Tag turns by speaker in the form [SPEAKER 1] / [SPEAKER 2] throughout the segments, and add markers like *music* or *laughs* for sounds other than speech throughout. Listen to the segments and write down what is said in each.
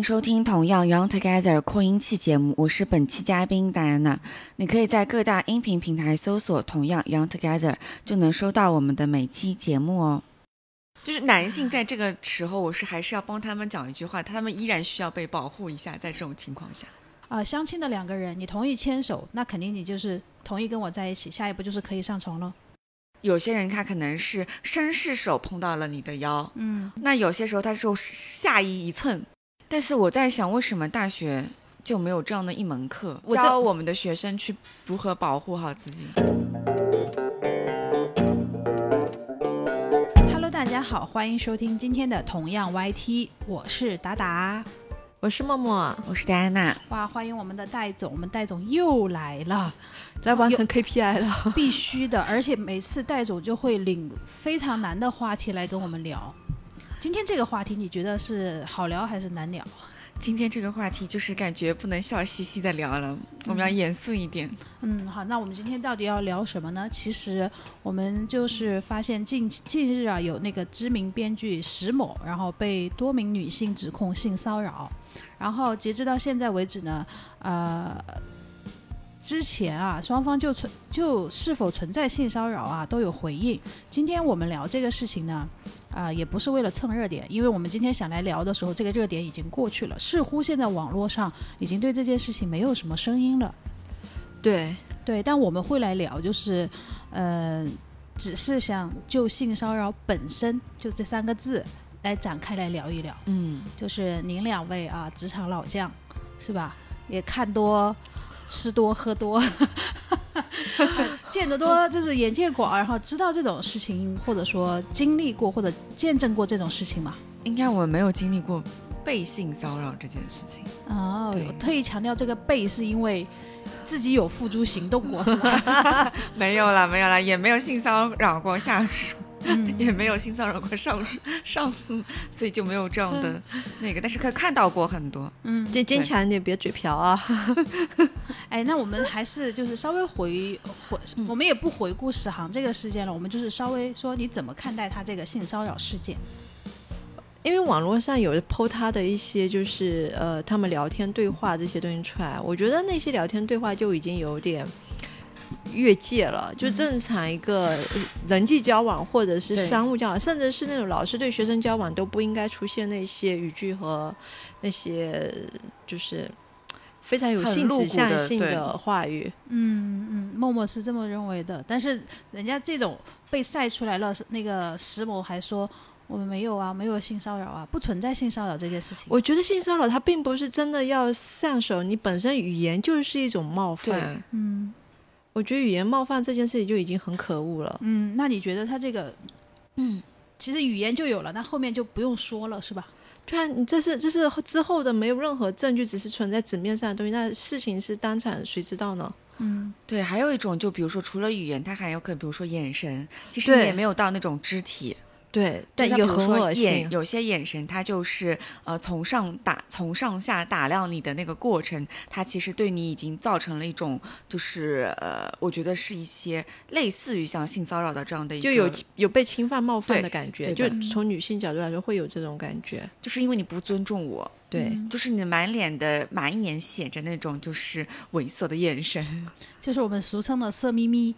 [SPEAKER 1] 迎收听同样 Young Together 扩音器节目，我是本期嘉宾戴安娜。你可以在各大音频平台搜索“同样 Young Together”，就能收到我们的每期节目哦。就是男性在这个时候，我是还是要帮他们讲一句话，他们依然需要被保护一下。在这种情况下，
[SPEAKER 2] 啊、相亲的两个人，你同意牵手，那肯定你就是同意跟我在一起，下一步就是可以上床了。
[SPEAKER 1] 有些人他可能是绅士手碰到了你的腰，
[SPEAKER 2] 嗯，
[SPEAKER 1] 那有些时候他就下移一寸。但是我在想，为什么大学就没有这样的一门课，
[SPEAKER 3] 我
[SPEAKER 1] 教我们的学生去如何保护好自己
[SPEAKER 2] ？Hello，大家好，欢迎收听今天的同样 YT，我是达达。
[SPEAKER 3] 我是默默，
[SPEAKER 1] 我是戴安娜，
[SPEAKER 2] 哇，欢迎我们的戴总，我们戴总又来了，
[SPEAKER 3] 来完成 KPI 了。
[SPEAKER 2] 必须的，而且每次戴总就会领非常难的话题来跟我们聊。今天这个话题你觉得是好聊还是难聊？
[SPEAKER 1] 今天这个话题就是感觉不能笑嘻嘻的聊了，我们要严肃一点。
[SPEAKER 2] 嗯，好，那我们今天到底要聊什么呢？其实我们就是发现近近日啊，有那个知名编剧石某，然后被多名女性指控性骚扰，然后截止到现在为止呢，呃，之前啊，双方就存就是否存在性骚扰啊都有回应。今天我们聊这个事情呢，啊、也不是为了蹭热点，因为我们今天想来聊的时候，这个热点已经过去了，似乎现在网络上已经对这件事情没有什么声音了。
[SPEAKER 3] 对，
[SPEAKER 2] 对，但我们会来聊，就是，呃，只是想就性骚扰本身就这三个字来展开来聊一聊。
[SPEAKER 1] 嗯，
[SPEAKER 2] 就是您两位啊，职场老将，是吧？也看多、吃多、喝多，*laughs* 见得多，就是眼界广，然后知道这种事情，或者说经历过或者见证过这种事情嘛。
[SPEAKER 1] 应该我没有经历过被性骚扰这件事情。
[SPEAKER 2] 哦，我特意强调这个被，是因为自己有付诸行动过，是吧？*laughs*
[SPEAKER 1] 没有啦，没有啦，也没有性骚扰过下属，
[SPEAKER 2] 嗯
[SPEAKER 1] 也没有性骚扰过上司 *laughs* 上司，所以就没有这样的那个。但是可以看到过很多。
[SPEAKER 2] 嗯，
[SPEAKER 3] 坚坚强一点，别嘴瓢啊。*laughs*
[SPEAKER 2] 哎，那我们还是就是稍微回回，我们也不回顾史航这个事件了，我们就是稍微说你怎么看待他这个性骚扰事件？
[SPEAKER 3] 因为网络上有剖他的一些，就是呃，他们聊天对话这些东西出来，我觉得那些聊天对话就已经有点越界了。就正常一个呃人际交往，或者是商务交往，甚至是那种老师对学生交往，都不应该出现那些语句和那些就是非常有性指向性的话语。
[SPEAKER 2] 嗯嗯，默默是这么认为的，但是人家这种被晒出来了，那个石某还说我们没有啊，没有性骚扰啊，不存在性骚扰这件事情。
[SPEAKER 3] 我觉得性骚扰它并不是真的要上手，你本身语言就是一种冒
[SPEAKER 1] 对
[SPEAKER 3] 犯。
[SPEAKER 2] 嗯
[SPEAKER 3] 我觉得语言冒犯这件事情就已经很可恶了。
[SPEAKER 2] 嗯，那你觉得他这个，嗯，其实语言就有了，那后面就不用说了，是吧？
[SPEAKER 3] 对啊，你这是这是之后的没有任何证据，只是存在纸面上的东西，那事情是当场谁知道呢？
[SPEAKER 2] 嗯
[SPEAKER 1] 对，还有一种就比如说除了语言，他还有可能比如说眼神，其实也没有到那种肢体。
[SPEAKER 3] 对，
[SPEAKER 1] 就它比
[SPEAKER 3] 但也很
[SPEAKER 1] 如说
[SPEAKER 3] 恶心。
[SPEAKER 1] 眼有些眼神，它就是呃从上打从上下打量你的那个过程，它其实对你已经造成了一种就是呃，我觉得是一些类似于像性骚扰的这样的一个，
[SPEAKER 3] 就有有被侵犯冒犯的感觉，
[SPEAKER 1] 对
[SPEAKER 3] 就从女性角度来说会有这种感觉。
[SPEAKER 1] 就是因为你不尊重我，
[SPEAKER 3] 对，
[SPEAKER 2] 嗯
[SPEAKER 1] 就是你满脸的满眼写着那种就是猥琐的眼神，*laughs*
[SPEAKER 2] 就是我们俗称的色眯眯。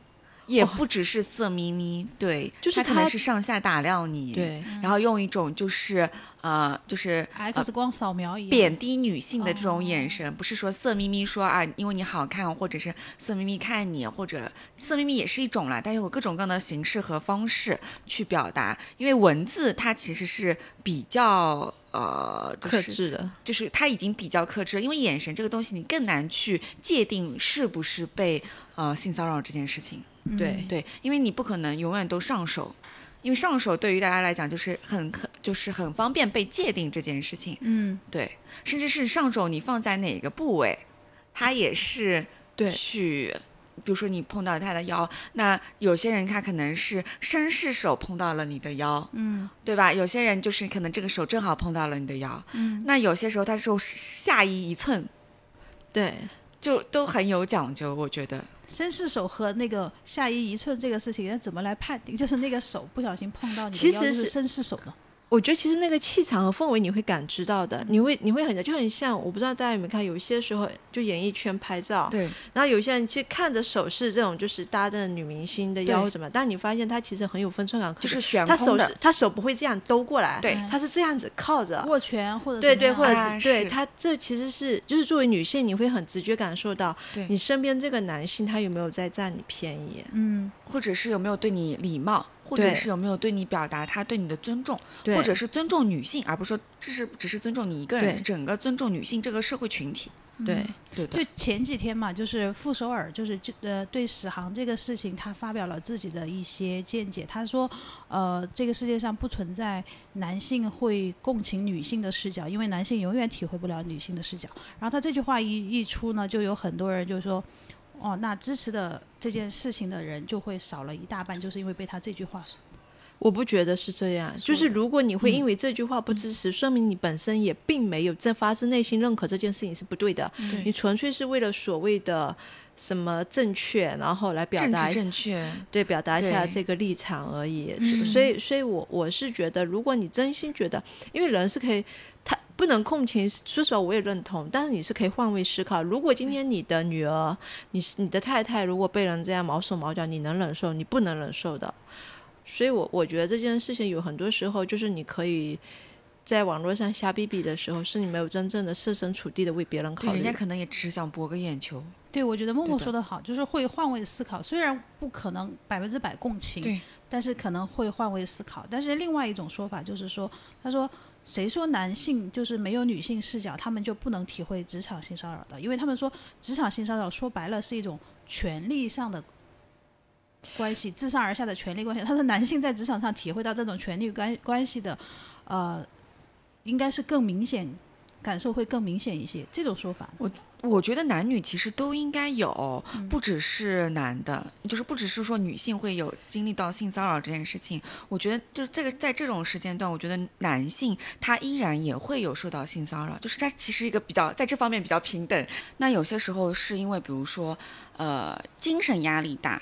[SPEAKER 1] 也不只是色眯眯，对，
[SPEAKER 3] 就是
[SPEAKER 1] 他可能是上下打量你，，
[SPEAKER 3] 对，
[SPEAKER 1] 然后用一种就是呃就是。
[SPEAKER 2] X 光扫描一样，
[SPEAKER 1] 贬低女性的这种眼
[SPEAKER 2] 哦
[SPEAKER 1] 神，不是说色眯眯说啊，因为你好看，或者是色眯眯看你，或者色眯眯也是一种啦，但有各种各样的形式和方式去表达。因为文字它其实是比较呃、就是、
[SPEAKER 3] 克制的。
[SPEAKER 1] 就是它已经比较克制了，因为眼神这个东西你更难去界定是不是被呃性骚扰这件事情。
[SPEAKER 2] 嗯
[SPEAKER 3] 对
[SPEAKER 1] 对，因为你不可能永远都上手，因为上手对于大家来讲就是很很就是很方便被界定这件事情。
[SPEAKER 2] 嗯
[SPEAKER 1] 对，甚至是上手你放在哪个部位，它也是
[SPEAKER 3] 对
[SPEAKER 1] 去。比如说你碰到他的腰，那有些人他可能是绅士手碰到了你的腰，
[SPEAKER 2] 嗯
[SPEAKER 1] 对吧？有些人就是可能这个手正好碰到了你的腰，
[SPEAKER 2] 嗯，
[SPEAKER 1] 那有些时候他就下移一寸，
[SPEAKER 3] 对，
[SPEAKER 1] 就都很有讲究，我觉得。
[SPEAKER 2] 绅士手和那个下移一寸这个事情，那怎么来判定？就是那个手不小心碰到你的
[SPEAKER 3] 其实
[SPEAKER 2] 是
[SPEAKER 3] 是
[SPEAKER 2] 绅士手呢？
[SPEAKER 3] 我觉得其实那个气场和氛围你会感知到的，你会你会很就很像，我不知道大家有没有看，有些时候就演艺圈拍照，
[SPEAKER 1] 对，
[SPEAKER 3] 然后有些人其实看着手势这种就是搭着女明星的腰什么，但你发现他其实很有分寸感，
[SPEAKER 1] 就是悬
[SPEAKER 3] 他手
[SPEAKER 1] 空的
[SPEAKER 3] 是，他手不会这样兜过来，
[SPEAKER 1] 对
[SPEAKER 3] 他是这样子靠着。
[SPEAKER 2] 握拳或者
[SPEAKER 3] 对对，或者
[SPEAKER 1] 啊
[SPEAKER 3] 是对
[SPEAKER 1] 是
[SPEAKER 3] 他，这其实是就是作为女性，你会很直觉感受到
[SPEAKER 1] 对
[SPEAKER 3] 你身边这个男性他有没有在占你便宜。
[SPEAKER 2] 嗯
[SPEAKER 1] 或者是有没有对你礼貌，或者是有没有对你表达他对你的尊重，或者是尊重女性，而不是说这是只是尊重你一个人，整个尊重女性这个社会群体。
[SPEAKER 3] 对
[SPEAKER 2] 嗯
[SPEAKER 1] 对的
[SPEAKER 2] 就，前几天嘛，就是傅首尔，就是就呃对史航这个事情，他发表了自己的一些见解。他说，呃，这个世界上不存在男性会共情女性的视角，因为男性永远体会不了女性的视角。然后他这句话一一出呢，就有很多人就说，哦，那支持的这件事情的人就会少了一大半，就是因为被他这句话
[SPEAKER 3] 我不觉得是这样，就是如果你会因为这句话不支持，说明你本身也并没有在发自内心认可这件事情是不对的，
[SPEAKER 1] 对
[SPEAKER 3] 你纯粹是为了所谓的什么正确，然后来表达一
[SPEAKER 1] 正确，
[SPEAKER 3] 对表达一下这个立场而已。
[SPEAKER 2] 嗯
[SPEAKER 3] 所以，所以我我是觉得，如果你真心觉得，因为人是可以，他不能共情，说实话我也认同，但是你是可以换位思考。如果今天你的女儿，你你的太太，如果被人这样毛手毛脚，你能忍受？你不能忍受的。所以我我觉得这件事情有很多时候就是你可以。在网络上瞎逼逼的时候，是你没有真正的设身处地的为别人
[SPEAKER 1] 对，
[SPEAKER 3] 考虑。
[SPEAKER 1] 人家可能也只是想博个眼球。
[SPEAKER 2] 对，我觉得默默说的好，就是会换位思考。虽然不可能百分之百共情，
[SPEAKER 1] 对，
[SPEAKER 2] 但是可能会换位思考。但是另外一种说法就是说，他说谁说男性就是没有女性视角，他们就不能体会职场性骚扰的？因为他们说职场性骚扰说白了是一种权力上的关系，自上而下的权力关系。他说男性在职场上体会到这种权力关关系的，呃，应该是更明显，感受会更明显一些。这种说法，
[SPEAKER 1] 我我觉得男女其实都应该有，
[SPEAKER 2] 嗯
[SPEAKER 1] 不只是男的，就是不只是说女性会有经历到性骚扰这件事情。我觉得就是这个在这种时间段，我觉得男性他依然也会有受到性骚扰，就是他其实一个比较在这方面比较平等。那有些时候是因为比如说呃精神压力大。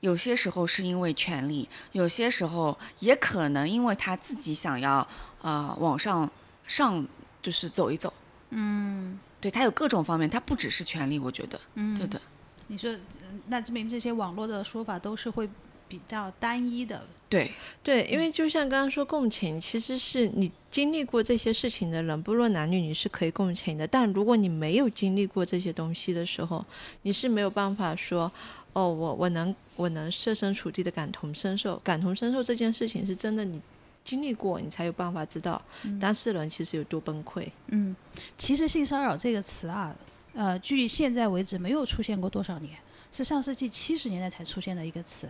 [SPEAKER 1] 有些时候是因为权力，有些时候也可能因为他自己想要呃往上上就是走一走，
[SPEAKER 2] 嗯
[SPEAKER 1] 对他有各种方面，他不只是权利，我觉得，
[SPEAKER 2] 嗯，
[SPEAKER 1] 对的，
[SPEAKER 2] 你说，嗯那证明这些网络的说法都是会比较单一的。
[SPEAKER 1] 对
[SPEAKER 3] 对，因为就像刚刚说共情，其实是你经历过这些事情的人，不论男女，你是可以共情的。但如果你没有经历过这些东西的时候，你是没有办法说，哦，我我能我能设身处地的感同身受。感同身受这件事情是真的，你经历过，你才有办法知道当事人其实有多崩溃。
[SPEAKER 2] 嗯，其实性骚扰这个词啊，呃，距现在为止没有出现过多少年，是上世纪七十年代才出现的一个词。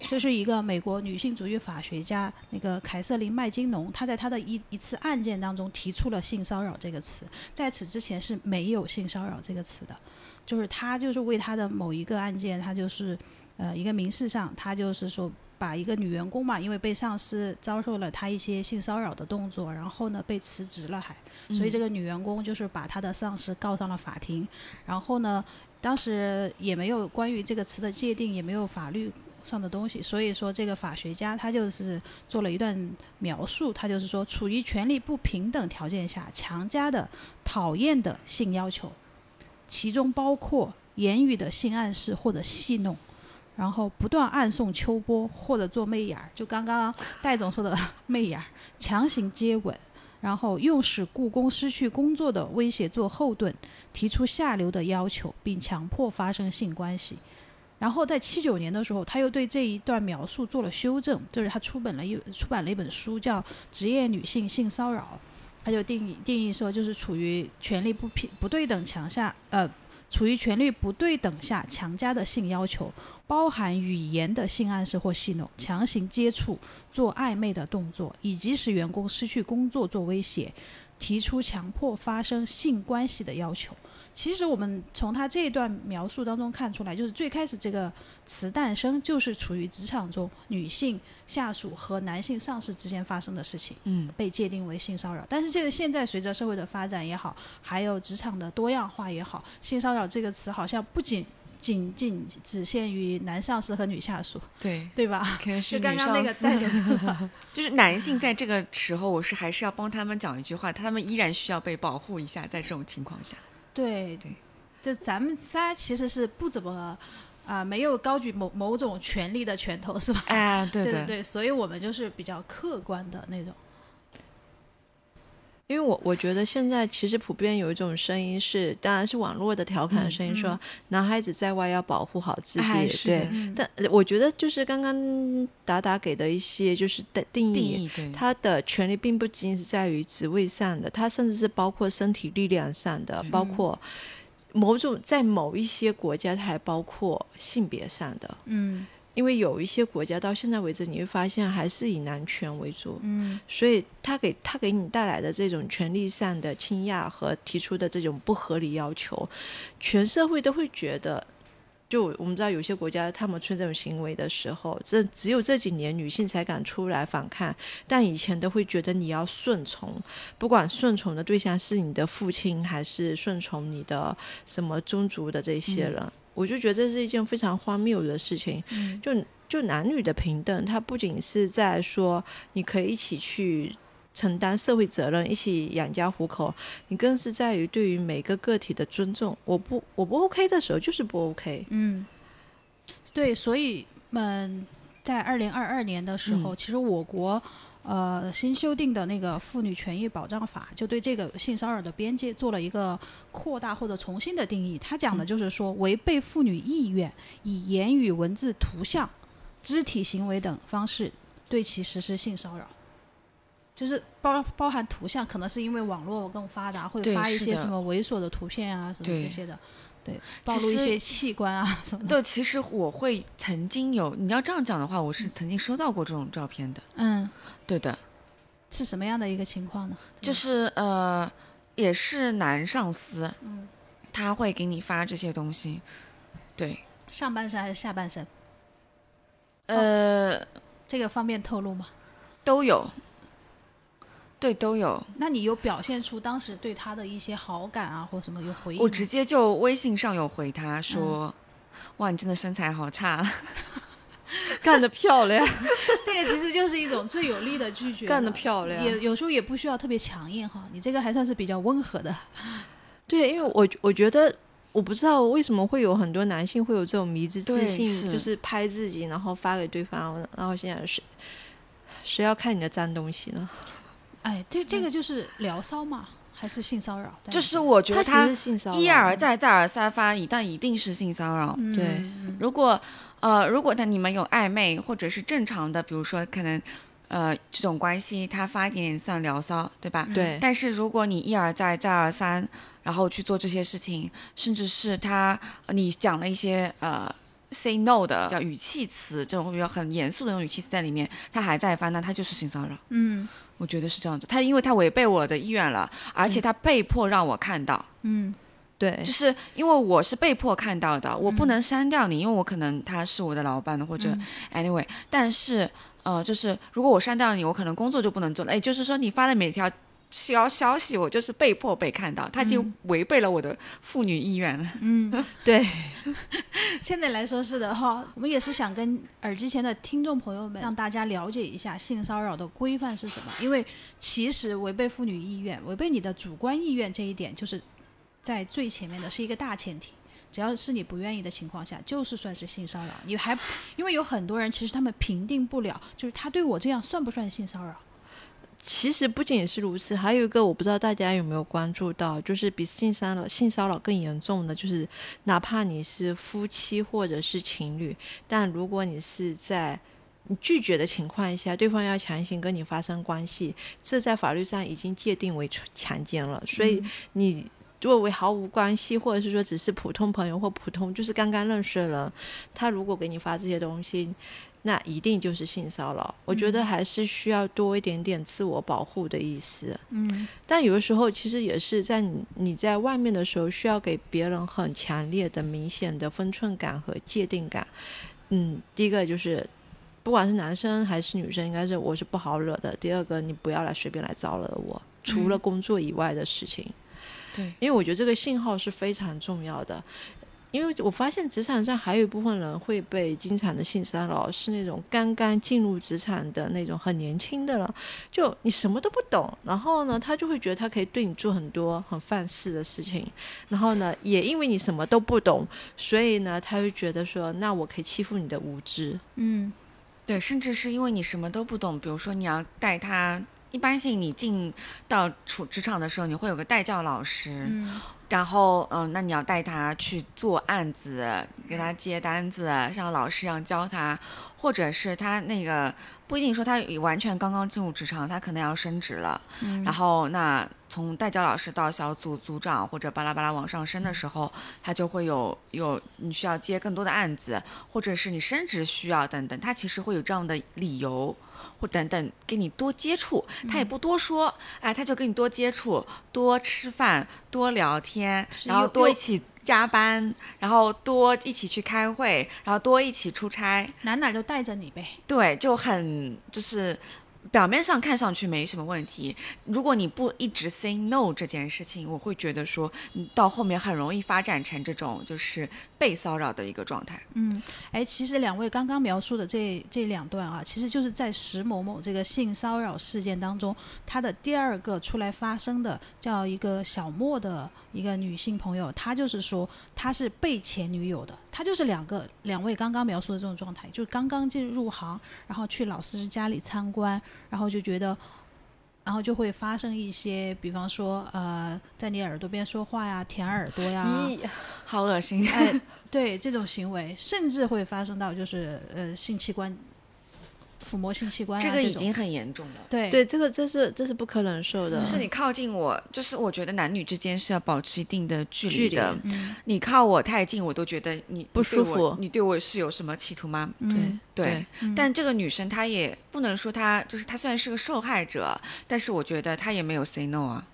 [SPEAKER 2] 就是一个美国女性主义法学家那个凯瑟琳麦金农，她在她的一一次案件当中提出了性骚扰这个词，在此之前是没有性骚扰这个词的，就是她就是为她的某一个案件，她就是呃一个民事上，他就是说把一个女员工嘛，因为被上司遭受了他一些性骚扰的动作，然后呢被辞职了还，所以这个女员工就是把她的上司告上了法庭，然后呢，当时也没有关于这个词的界定，也没有法律上的东西，所以说这个法学家他就是做了一段描述，他就是说，处于权力不平等条件下强加的讨厌的性要求，其中包括言语的性暗示或者戏弄。然后不断暗送秋波或者做媚眼儿，就刚刚戴总说的 *laughs* 媚眼儿，强行接吻，然后用使雇工失去工作的威胁做后盾，提出下流的要求，并强迫发生性关系。然后在七九年的时候，他又对这一段描述做了修正，就是他出本了一出版了一本书，叫《职业女性性骚扰》，他就定义定义说，就是处于权力不平不对等强下，呃，处于权力不对等下强加的性要求，包含语言的性暗示或戏弄、强行接触、做暧昧的动作，以及使员工失去工作做威胁，提出强迫发生性关系的要求。其实我们从他这一段描述当中看出来，就是最开始这个词诞生就是处于职场中女性下属和男性上司之间发生的事情，
[SPEAKER 1] 嗯，
[SPEAKER 2] 被界定为性骚扰。但是这个现在随着社会的发展也好，还有职场的多样化也好，性骚扰这个词好像不仅仅仅只限于男上司和女下属，
[SPEAKER 1] 对，*laughs*
[SPEAKER 2] 对吧？
[SPEAKER 1] 可能是
[SPEAKER 2] 就刚刚那个
[SPEAKER 1] 带
[SPEAKER 2] 带着
[SPEAKER 1] 就是男性在这个时候，我是还是要帮他们讲一句话，他们依然需要被保护一下，在这种情况下。
[SPEAKER 2] 对
[SPEAKER 1] 对，
[SPEAKER 2] 就咱们仨其实是不怎么啊、没有高举某某种权力的拳头，是吧？
[SPEAKER 1] 哎，对的，
[SPEAKER 2] 对对，所以我们就是比较客观的那种。
[SPEAKER 3] 因为我我觉得现在其实普遍有一种声音是，当然是网络的调侃的声音，说男孩子在外要保护好自己，
[SPEAKER 1] 哎
[SPEAKER 3] 对。
[SPEAKER 2] 嗯，
[SPEAKER 3] 但呃我觉得就是刚刚达达给的一些就是的定义，他的权利并不仅仅是在于职位上的，他甚至是包括身体力量上的，
[SPEAKER 1] 对
[SPEAKER 3] 包括某种在某一些国家，它还包括性别上的。
[SPEAKER 2] 嗯
[SPEAKER 3] 因为有一些国家到现在为止，你会发现还是以男权为主，
[SPEAKER 2] 嗯
[SPEAKER 3] 所以他给他给你带来的这种权利上的倾轧和提出的这种不合理要求，全社会都会觉得。就我们知道，有些国家他们出这种行为的时候，这只有这几年女性才敢出来反抗，但以前都会觉得你要顺从，不管顺从的对象是你的父亲还是顺从你的什么宗族的这些人，我就觉得这是一件非常荒谬的事情。
[SPEAKER 2] 嗯
[SPEAKER 3] 就就男女的平等，它不仅是在说你可以一起去承担社会责任，一起养家糊口，你更是在于对于每个个体的尊重。我不我不 OK 的时候就是不 OK。
[SPEAKER 2] 嗯，对，所以嗯，在二零二二年的时候，其实我国。呃，新修订的那个《妇女权益保障法》就对这个性骚扰的边界做了一个扩大或者重新的定义。它讲的就是说，违背妇女意愿，以言语、文字、图像、肢体行为等方式对其实施性骚扰。就是包包含图像，可能是因为网络更发达，会发一些什么猥琐的图片啊，什么这些的，对，暴露一些器官啊什么的。
[SPEAKER 1] 对，其实我会曾经有，你要这样讲的话，我是曾经收到过这种照片的。
[SPEAKER 2] 嗯，
[SPEAKER 1] 对的，
[SPEAKER 2] 是什么样的一个情况呢？
[SPEAKER 1] 就是呃，也是男上司，
[SPEAKER 2] 嗯，
[SPEAKER 1] 他会给你发这些东西。对，
[SPEAKER 2] 上半身还是下半身？
[SPEAKER 1] 呃，
[SPEAKER 2] 这个方便透露吗？
[SPEAKER 1] 都有。对，都有。
[SPEAKER 2] 那你有表现出当时对他的一些好感啊，或什么有回应？
[SPEAKER 1] 我直接就微信上有回他说：“哇，你真的身材好差。*laughs* *laughs*
[SPEAKER 3] 干得漂亮，*laughs*
[SPEAKER 2] 这个其实就是一种最有力的拒绝，
[SPEAKER 3] 干得漂亮。
[SPEAKER 2] 也有时候也不需要特别强硬哈，你这个还算是比较温和的。*laughs*
[SPEAKER 3] 对，因为我我觉得。我不知道为什么会有很多男性会有这种迷之自信，
[SPEAKER 1] 是
[SPEAKER 3] 就是拍自己然后发给对方，然后现在谁谁要看你的脏东西呢？
[SPEAKER 2] 哎，这这个就是聊骚嘛，还是性骚扰？”
[SPEAKER 1] 就是我觉得他一而再、再而三发，一旦一定是性骚扰。
[SPEAKER 2] 嗯
[SPEAKER 3] 对
[SPEAKER 2] 嗯
[SPEAKER 1] 如果呃，如果他你们有暧昧或者是正常的，比如说可能呃这种关系，他发一点点算聊骚，对吧？
[SPEAKER 3] 对，
[SPEAKER 1] 但是如果你一而再、再而三，然后去做这些事情，甚至是他呃你讲了一些呃 say no 的叫语气词，这种比较很严肃的那种语气词在里面，他还在发，那他就是性骚扰。
[SPEAKER 2] 嗯
[SPEAKER 1] 我觉得是这样子，他因为他违背我的意愿了，而且他被迫让我看到，
[SPEAKER 2] 嗯
[SPEAKER 3] 对。
[SPEAKER 1] 就，是因为我是被迫看到的，我不能删掉你，因为我可能他是我的老板的或者
[SPEAKER 2] 嗯。
[SPEAKER 1] anyway，但是呃，就是如果我删掉你，我可能工作就不能做了。哎，就是说你发的每条消消息，我就是被迫被看到，他已经违背了我的妇女意愿了。
[SPEAKER 2] 嗯，*laughs*
[SPEAKER 3] 对，*laughs*
[SPEAKER 2] 现在来说是的哈，我们也是想跟耳机前的听众朋友们，让大家了解一下性骚扰的规范是什么。因为其实违背妇女意愿、违背你的主观意愿这一点，就是在最前面的是一个大前提。只要是你不愿意的情况下，就是算是性骚扰。你还因为有很多人其实他们评定不了，就是他对我这样算不算性骚扰？
[SPEAKER 3] 其实不仅是如此，还有一个我不知道大家有没有关注到，就是比性骚扰性骚扰更严重的，就是哪怕你是夫妻或者是情侣，但如果你是在你拒绝的情况下，对方要强行跟你发生关系，这在法律上已经界定为强奸了。所以你作为毫无关系，或者是说只是普通朋友或普通就是刚刚认识的人，他如果给你发这些东西，那一定就是性骚扰。我觉得还是需要多一点点自我保护的意思。
[SPEAKER 2] 嗯
[SPEAKER 3] 但有的时候其实也是在你你在外面的时候，需要给别人很强烈的、明显的分寸感和界定感。嗯，第一个就是。不管是男生还是女生，应该是我是不好惹的。第二个，你不要来随便来招惹我，除了工作以外的事情。
[SPEAKER 1] 对，
[SPEAKER 3] 因为我觉得这个信号是非常重要的。因为我发现职场上还有一部分人会被经常的性骚扰，是那种刚刚进入职场的那种很年轻的了，就你什么都不懂，然后呢，他就会觉得他可以对你做很多很犯事的事情，然后呢，也因为你什么都不懂，所以呢，他就觉得说，那我可以欺负你的无知。
[SPEAKER 2] 嗯
[SPEAKER 1] 对，甚至是因为你什么都不懂，比如说你要带他，一般性你进到处职场的时候，你会有个带教老师，
[SPEAKER 2] 嗯
[SPEAKER 1] 然后嗯，那你要带他去做案子，给他接单子，像老师一样教他，或者是他那个不一定说他完全刚刚进入职场，他可能要升职了，
[SPEAKER 2] 嗯
[SPEAKER 1] 然后那从代教老师到小组组长或者巴拉巴拉往上升的时候，他就会有有你需要接更多的案子，或者是你升职需要等等，他其实会有这样的理由。或等等，跟你多接触，他也不多说，哎，他就跟你多接触，多吃饭，多聊天，然后多一起加班，然后多一起去开会，然后多一起出差，
[SPEAKER 2] 哪哪都带着你呗。
[SPEAKER 1] 对，就很就是表面上看上去没什么问题。如果你不一直 say no 这件事情，我会觉得说，你到后面很容易发展成这种就是被骚扰的一个状态。
[SPEAKER 2] 嗯，哎，其实两位刚刚描述的这这两段啊，其实就是在石某某这个性骚扰事件当中，他的第二个出来发声的，叫一个小莫的一个女性朋友，她就是说她是被前女友的，她就是两个两位刚刚描述的这种状态，就刚刚进入行，然后去老师家里参观，然后就觉得。然后就会发生一些，比方说，呃，在你耳朵边说话呀，舔耳朵呀，
[SPEAKER 1] 好恶心！
[SPEAKER 2] 哎，对这种行为，甚至会发生到就是呃性器官抚摸性器官、啊，
[SPEAKER 1] 这个已经很严重了。
[SPEAKER 2] 对。
[SPEAKER 3] 对，这个这是这是不可忍受的，
[SPEAKER 1] 就是你靠近我，就是我觉得男女之间是要保持一定的距
[SPEAKER 3] 距
[SPEAKER 1] 离的。
[SPEAKER 3] 离。
[SPEAKER 2] 嗯。
[SPEAKER 1] 你靠我太近，我都觉得你
[SPEAKER 3] 不
[SPEAKER 1] 你对我
[SPEAKER 3] 舒服。
[SPEAKER 1] 你对我是有什么企图吗？
[SPEAKER 2] 嗯。
[SPEAKER 1] 对，
[SPEAKER 2] 嗯。
[SPEAKER 1] 但这个女生她也不能说她就是她虽然是个受害者，但是我觉得她也没有 say no 啊。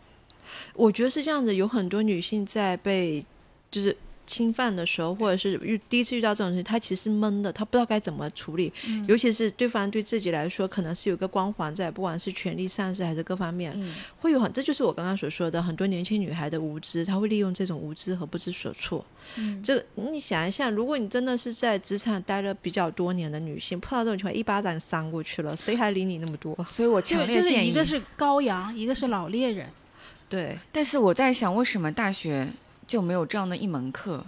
[SPEAKER 3] 我觉得是这样子，有很多女性在被就是侵犯的时候，或者是遇第一次遇到这种事情，他其实闷的，他不知道该怎么处理。
[SPEAKER 2] 嗯
[SPEAKER 3] 尤其是对方对自己来说，可能是有个光环在，不管是权力上势还是各方面，
[SPEAKER 1] 嗯，
[SPEAKER 3] 会有很，这就是我刚刚所说的，很多年轻女孩的无知，她会利用这种无知和不知所措。
[SPEAKER 2] 嗯
[SPEAKER 3] 这你想一下，如果你真的是在职场待了比较多年的女性，碰到这种情况，一巴掌扇过去了，谁还理你那么多？
[SPEAKER 1] 所以我
[SPEAKER 2] 就就是
[SPEAKER 1] 强烈建议。
[SPEAKER 2] 一个是羔羊，一个是老猎人。
[SPEAKER 3] 对，
[SPEAKER 1] 但是我在想，为什么大学就没有这样的一门课，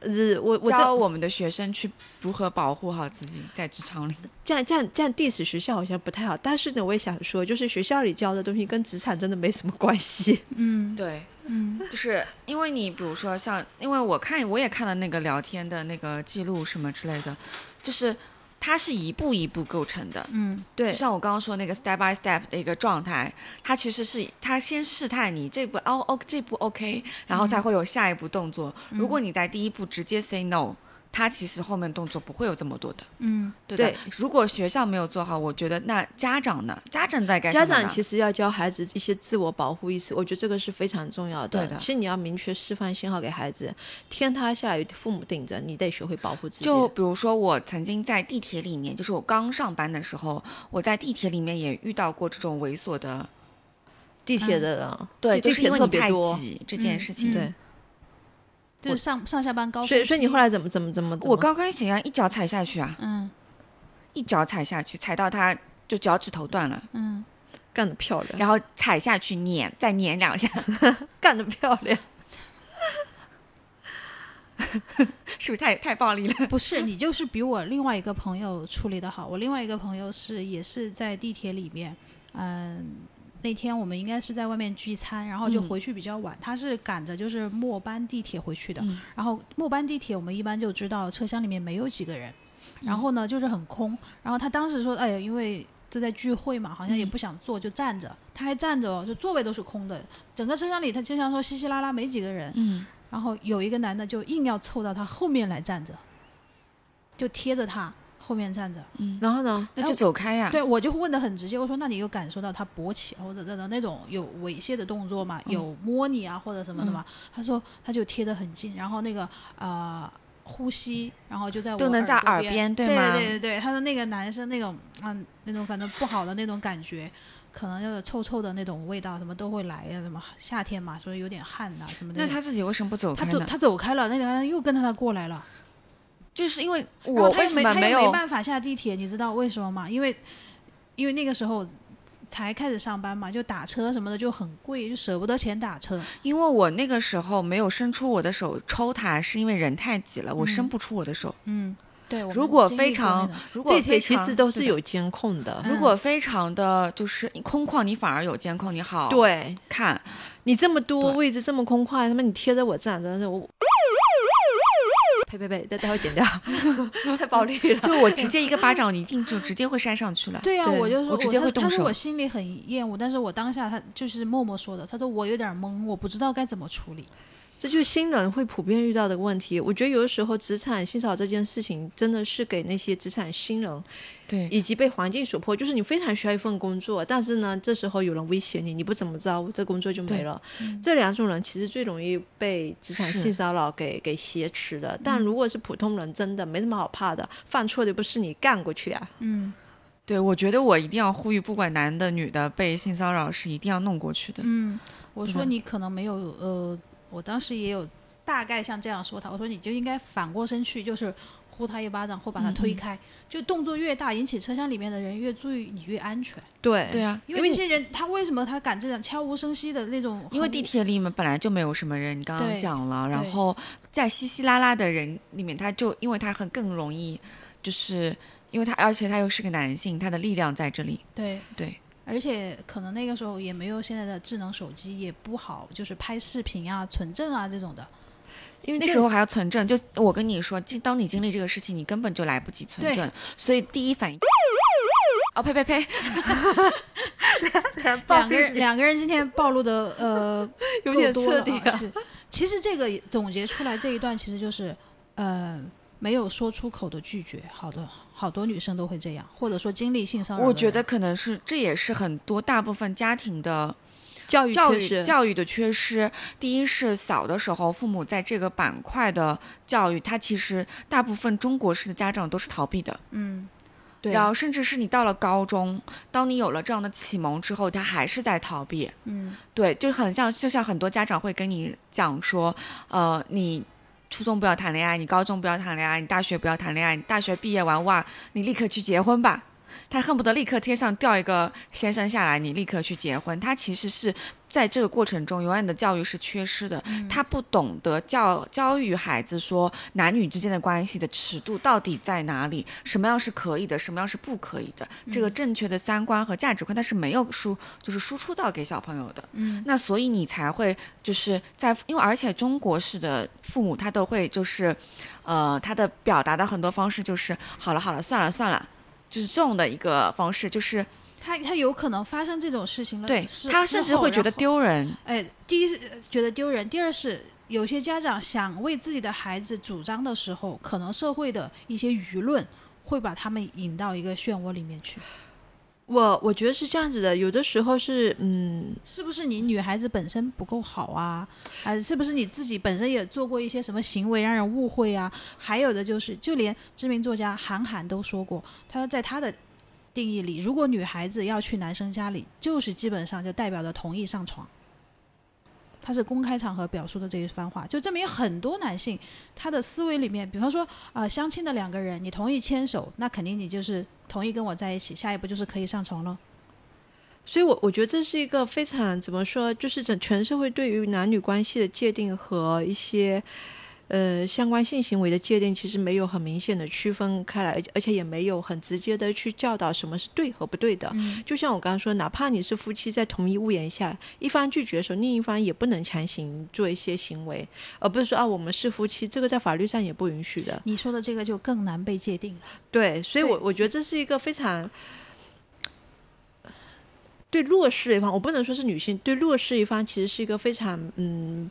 [SPEAKER 3] 呃，我我
[SPEAKER 1] 教我们的学生去如何保护好自己在职场里？
[SPEAKER 3] 这样这样这样 diss 学校好像不太好，但是呢，我也想说，就是学校里教的东西跟职场真的没什么关系。
[SPEAKER 2] 嗯
[SPEAKER 1] 对，
[SPEAKER 2] 嗯
[SPEAKER 1] 就是因为你比如说像，因为我看我也看了那个聊天的那个记录什么之类的，就是它是一步一步构成的。
[SPEAKER 2] 嗯
[SPEAKER 3] 对
[SPEAKER 1] 就像我刚刚说那个 step by step 的一个状态，它其实是它先试探你这步哦哦这步 OK，然后才会有下一步动作。如果你在第一步直接 say no，它其实后面动作不会有这么多的，
[SPEAKER 2] 嗯
[SPEAKER 1] 对的。
[SPEAKER 3] 对
[SPEAKER 1] 如果学校没有做好，我觉得那家长呢？家长在干什
[SPEAKER 3] 家
[SPEAKER 1] 么家？
[SPEAKER 3] 长其实要教孩子一些自我保护意识，我觉得这个是非常重要的。
[SPEAKER 1] 对的
[SPEAKER 3] 其实你要明确示范信号给孩子，天塌下来父母顶着，你得学会保护自己。
[SPEAKER 1] 就比如说，我曾经在地铁里面，就是我刚上班的时候，我在地铁里面也遇到过这种猥琐的，
[SPEAKER 3] 地铁的人，
[SPEAKER 1] 对，就是因为你太。挤这件事情。
[SPEAKER 2] 嗯
[SPEAKER 3] 对，
[SPEAKER 2] 就是上上下班高。
[SPEAKER 3] 所以所以你后来怎么怎么怎么？
[SPEAKER 1] 我高跟鞋啊一脚踩下去啊，
[SPEAKER 2] 嗯
[SPEAKER 1] 一脚踩下去，踩到他就脚趾头断了，
[SPEAKER 2] 嗯
[SPEAKER 3] 干得漂亮，
[SPEAKER 1] 然后踩下去碾，再碾两下，*laughs*
[SPEAKER 3] 干得漂亮。
[SPEAKER 1] 是不是太太暴力了？*laughs*
[SPEAKER 2] 不是你就是比我另外一个朋友处理的好。我另外一个朋友是也是在地铁里面，嗯。那天我们应该是在外面聚餐，然后就
[SPEAKER 3] 嗯
[SPEAKER 2] 回去比较晚。他是赶着就是末班地铁回去的，
[SPEAKER 1] 嗯
[SPEAKER 2] 然后末班地铁我们一般就知道车厢里面没有几个人，然后呢就是很空。然后他当时说：“哎呀，因为都在聚会嘛，好像也
[SPEAKER 1] 嗯
[SPEAKER 2] 不想坐，就站着。他还站着哦，就座位都是空的，整个车厢里他就像说稀稀拉拉没几个人。
[SPEAKER 1] 嗯，
[SPEAKER 2] 然后有一个男的就硬要凑到他后面来站着，就贴着他后面站着。
[SPEAKER 3] 嗯然后呢？
[SPEAKER 1] 那就走开呀、
[SPEAKER 2] 对我就问的很直接，我说那你有感受到他勃起或者那种那种有猥亵的动作吗？有摸你啊或者什么的吗？他说他就贴得很近，然后那个呃呼吸，然后就在我
[SPEAKER 1] 都能在
[SPEAKER 2] 耳
[SPEAKER 1] 耳边
[SPEAKER 2] 对
[SPEAKER 1] 对吗
[SPEAKER 2] 对对对，他说那个男生那种嗯那种反正不好的那种感觉。可能就是臭臭的那种味道，什么都会来呀，什么夏天嘛，所以有点汗呐、什么的。
[SPEAKER 1] 那他自己为什么不走开呢？
[SPEAKER 2] 他走他走开了，那个人又跟着他过来了。
[SPEAKER 1] 就是因为我为什么没有？
[SPEAKER 2] 没办法下地铁，你知道为什么吗？因为因为那个时候才开始上班嘛，就打车什么的就很贵，就舍不得钱打车。
[SPEAKER 1] 因为我那个时候没有伸出我的手抽他，是因为人太挤了，我
[SPEAKER 2] 嗯
[SPEAKER 1] 伸不出我的手。
[SPEAKER 2] 嗯，对。
[SPEAKER 1] 如果非常如果
[SPEAKER 3] 地铁其实都是有监控的。
[SPEAKER 2] 嗯
[SPEAKER 1] 如果非常的就是空旷，你反而有监控，你好
[SPEAKER 3] 对
[SPEAKER 1] 看。
[SPEAKER 3] 你这么多位置这么空旷，他妈你贴着我站，真的是我。呸呸呸！待待会剪掉，*laughs* 太暴力了。
[SPEAKER 1] 就我直接一个巴 *laughs* 掌，你一定就直接会扇上去了。
[SPEAKER 2] 对呀、
[SPEAKER 3] 对
[SPEAKER 2] 我就说
[SPEAKER 1] 我直接会动
[SPEAKER 2] 手他说我心里很厌恶，但是我当下他就是默默说的，他说我有点懵，我不知道该怎么处理。
[SPEAKER 3] 这就是新人会普遍遇到的问题。我觉得有的时候职场性骚扰这件事情，真的是给那些职场新人
[SPEAKER 1] 对，
[SPEAKER 3] 以及被环境所迫，就是你非常需要一份工作，但是呢，这时候有人威胁你，你不怎么着，这工作就没了。这两种人其实最容易被职场性骚扰给给挟持的。但如果是普通人，真的没什么好怕的，犯错的不是你干过去啊。
[SPEAKER 2] 嗯
[SPEAKER 1] 对，我觉得我一定要呼吁，不管男的女的，被性骚扰是一定要弄过去的。
[SPEAKER 2] 嗯，我说你可能没有呃，我当时也有大概像这样说他，我说你就应该反过身去，就是呼他一巴掌或把他推开，就动作越大，引起车厢里面的人越注意，你越安全。
[SPEAKER 3] 对
[SPEAKER 1] 对啊，
[SPEAKER 2] 因为这些人他为什么他敢这样悄无声息的那种？
[SPEAKER 1] 因为地铁里面本来就没有什么人，你刚刚讲了，然后在稀稀拉拉的人里面，他就因为他很更容易，就是因为他而且他又是个男性，他的力量在这里。
[SPEAKER 2] 对
[SPEAKER 1] 对，
[SPEAKER 2] 而且可能那个时候也没有现在的智能手机，也不好就是拍视频啊、存证啊这种的。
[SPEAKER 3] 因为
[SPEAKER 1] 那时候还要存证，就我跟你说，经当你经历这个事情，你根本就来不及存证，所以第一反应。*laughs* 哦呸呸呸！
[SPEAKER 2] 两个人两个人今天暴露的呃
[SPEAKER 3] 有点彻底啊。
[SPEAKER 2] 啊是，其实这个总结出来这一段其实就是呃没有说出口的拒绝，好的好多女生都会这样，或者说经历性骚扰。
[SPEAKER 1] 我觉得可能是这也是很多大部分家庭的
[SPEAKER 3] 教育
[SPEAKER 1] 教育教育的缺失。第一是小的时候，父母在这个板块的教育，他其实大部分中国式的家长都是逃避的。
[SPEAKER 2] 嗯
[SPEAKER 3] 对
[SPEAKER 1] 然后甚至是你到了高中，当你有了这样的启蒙之后，他还是在逃避。
[SPEAKER 2] 嗯
[SPEAKER 1] 对，就很像，就像很多家长会跟你讲说，呃，你初中不要谈恋爱，你高中不要谈恋爱，你大学不要谈恋爱，你大学毕业完哇，你立刻去结婚吧。他恨不得立刻天上掉一个先生下来，你立刻去结婚。他其实是在这个过程中，永远的教育是缺失的。他不懂得教教育孩子说男女之间的关系的尺度到底在哪里，什么样是可以的，什么样是不可以的。这个正确的三观和价值观，他是没有输，就是输出到给小朋友的。
[SPEAKER 2] 嗯
[SPEAKER 1] 那所以你才会就是在，因为而且中国式的父母他都会就是，呃，他的表达的很多方式就是好了好了算了算了，就是这种的一个方式，就是
[SPEAKER 2] 他他有可能发生这种事情了，
[SPEAKER 1] 对他甚至会觉得。丢人。
[SPEAKER 2] 哎，第一是觉得丢人，第二是有些家长想为自己的孩子主张的时候，可能社会的一些舆论会把他们引到一个漩涡里面去。
[SPEAKER 3] 我我觉得是这样子的，有的时候是嗯，
[SPEAKER 2] 是不是你女孩子本身不够好啊？还是不是你自己本身也做过一些什么行为让人误会啊？还有的就是，就连知名作家韩寒都说过，他说在他的定义里，如果女孩子要去男生家里，就是基本上就代表着同意上床。他是公开场合表述的这一番话，就证明很多男性他的思维里面，比方说啊、相亲的两个人，你同意牵手，那肯定你就是同意跟我在一起，下一步就是可以上床了。
[SPEAKER 3] 所以我我觉得这是一个非常怎么说，就是整全社会对于男女关系的界定和一些呃相关性行为的界定，其实没有很明显的区分开来，而且而且也没有很直接的去教导什么是对和不对的。
[SPEAKER 2] 嗯
[SPEAKER 3] 就像我刚刚说，哪怕你是夫妻在同一屋檐下，一方拒绝的时候，另一方也不能强行做一些行为，而不是说啊我们是夫妻，这个在法律上也不允许的。
[SPEAKER 2] 你说的这个就更难被界定了。
[SPEAKER 3] 对，所以我我觉得这是一个非常对弱势一方，我不能说是女性，对弱势一方其实是一个非常嗯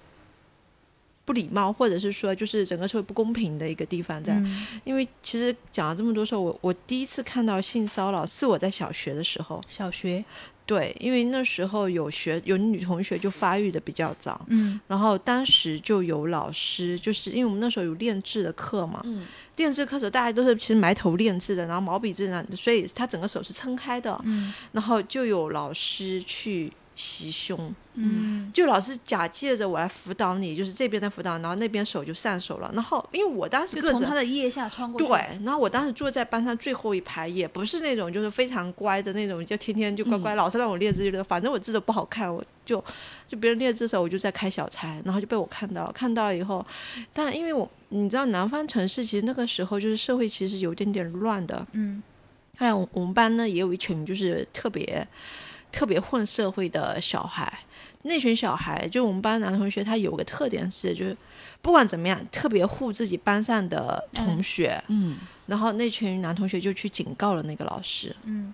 [SPEAKER 3] 不礼貌，或者是说就是整个社会不公平的一个地方在。
[SPEAKER 2] 嗯。
[SPEAKER 3] 因为其实讲了这么多时候，我我第一次看到性骚扰是我在小学的时候，
[SPEAKER 2] 小学，
[SPEAKER 3] 对，因为那时候有学有女同学就发育的比较早，
[SPEAKER 2] 嗯。
[SPEAKER 3] 然后当时就有老师，就是因为我们那时候有练字的课嘛，
[SPEAKER 1] 嗯。
[SPEAKER 3] 练字课时候大家都是其实埋头练字的，然后毛笔字呢，所以他整个手是撑开的，
[SPEAKER 2] 嗯。
[SPEAKER 3] 然后就有老师去袭胸，
[SPEAKER 2] 嗯。
[SPEAKER 3] 就老是假借着我来辅导你，就是这边的辅导，然后那边手就上手了，然后因为我当时个子
[SPEAKER 2] 从他的腋下穿过去。
[SPEAKER 3] 对，然后我当时坐在班上最后一排，也不是那种就是非常乖的那种，就天天就乖乖，老师让我练字就反正我字都不好看，我就就别人练字的时候我就在开小差，然后就被我看到，看到以后，但因为我你知道南方城市其实那个时候就是社会其实有点点乱的，
[SPEAKER 2] 嗯。
[SPEAKER 3] 看来我我们班呢也有一群就是特别特别混社会的小孩，那群小孩就我们班男同学，他有个特点是就是不管怎么样特别护自己班上的同学。
[SPEAKER 1] 嗯
[SPEAKER 3] 然后那群男同学就去警告了那个老师，
[SPEAKER 2] 嗯。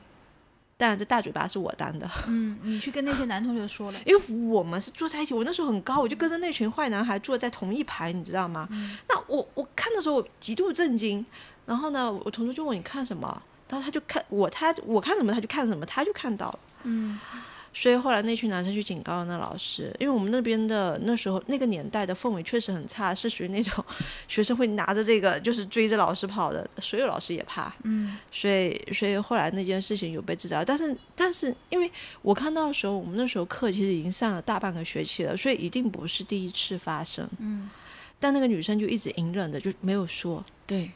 [SPEAKER 3] 当然这大嘴巴是我当的，
[SPEAKER 2] 嗯，你去跟那些男同学说了。*laughs*
[SPEAKER 3] 因为我们是坐在一起，我那时候很高，我就跟着那群坏男孩坐在同一排，你知道吗？那我我看的时候我极度震惊，然后呢，我同桌就问我你看什么，然后他就看我他我看什么他就看什么，他就看到了。
[SPEAKER 2] 嗯
[SPEAKER 3] 所以后来那群男生去警告了那老师，因为我们那边的那时候那个年代的氛围确实很差，是属于那种 *laughs* 学生会拿着这个就是追着老师跑的，所有老师也怕。
[SPEAKER 2] 嗯
[SPEAKER 3] 所以，所以后来那件事情有被制造，但是，但是，因为我看到的时候，我们那时候课其实已经上了大半个学期了，所以一定不是第一次发生。
[SPEAKER 2] 嗯
[SPEAKER 3] 但那个女生就一直隐忍着，就没有说。
[SPEAKER 1] 对，